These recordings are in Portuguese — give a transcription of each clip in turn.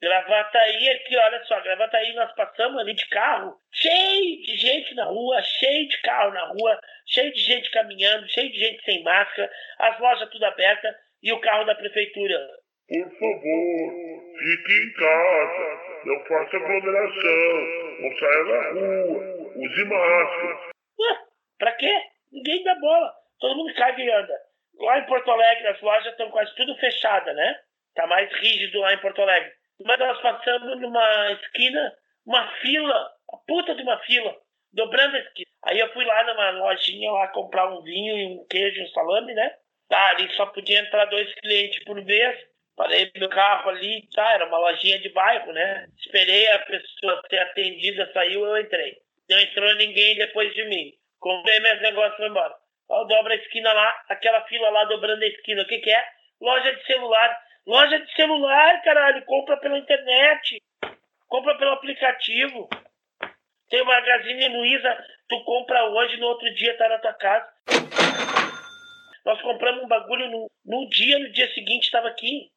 Gravataí aqui, olha só, Gravataí nós passamos ali de carro, cheio de gente na rua, cheio de carro na rua, cheio de gente caminhando, cheio de gente sem máscara, as lojas tudo abertas e o carro da prefeitura. Por favor, fique em casa, não faça aglomeração, não saia na rua, use máscara. Ué, pra quê? Ninguém dá bola, todo mundo caga e anda. Lá em Porto Alegre as lojas estão quase tudo fechadas, né? Tá mais rígido lá em Porto Alegre. Mas nós passamos numa esquina, uma fila, a puta de uma fila, dobrando a esquina. Aí eu fui lá numa lojinha lá comprar um vinho e um queijo, um salame, né? Tá, ali só podia entrar dois clientes por vez. Parei meu carro ali, tá? Era uma lojinha de bairro, né? Esperei a pessoa ser atendida, saiu, eu entrei. Não entrou ninguém depois de mim. Comprei meus negócios e foi embora. Ó, dobra a esquina lá, aquela fila lá dobrando a esquina. O que, que é? Loja de celular. Loja de celular, caralho. Compra pela internet. Compra pelo aplicativo. Tem o Magazine Luiza, tu compra hoje, no outro dia tá na tua casa. Nós compramos um bagulho no, no dia, no dia seguinte estava aqui.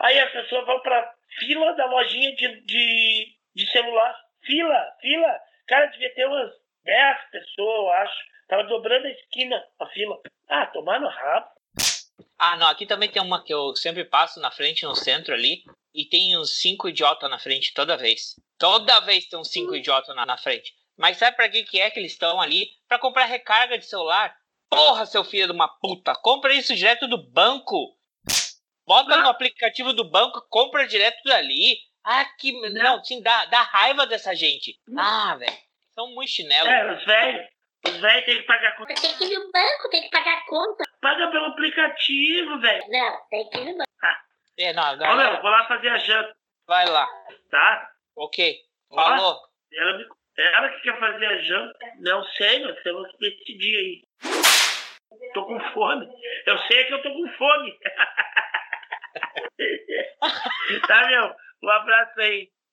Aí as pessoas vão pra fila da lojinha de, de, de celular. Fila, fila. Cara, devia ter umas 10 pessoas, eu acho. Tava dobrando a esquina, a fila. Ah, tomar no rabo. Ah, não, aqui também tem uma que eu sempre passo na frente, no centro ali, e tem uns cinco idiotas na frente toda vez. Toda vez tem uns cinco Hum. idiotas na, na frente. Mas sabe pra que, que é que eles estão ali? Pra comprar recarga de celular. Porra, seu filho de uma puta, compra isso direto do banco. Bota Ah. no aplicativo do banco, compra direto dali. Ah, que. Não, sim, dá, dá raiva dessa gente. Ah, velho. São muito chinelo. É, os velhos têm que pagar conta. Tem que ir no banco, tem que pagar a conta. Paga pelo aplicativo, velho. Não, tem que ir no banco. É, não, Ó, galera, meu, vou lá fazer a janta, vai lá. tá? Ok. Falou. Ela, me- ela que quer fazer a janta. Não sei, nós temos que decidir aí. Tô com fome. Eu sei que eu tô com fome. tá, meu? Um abraço aí.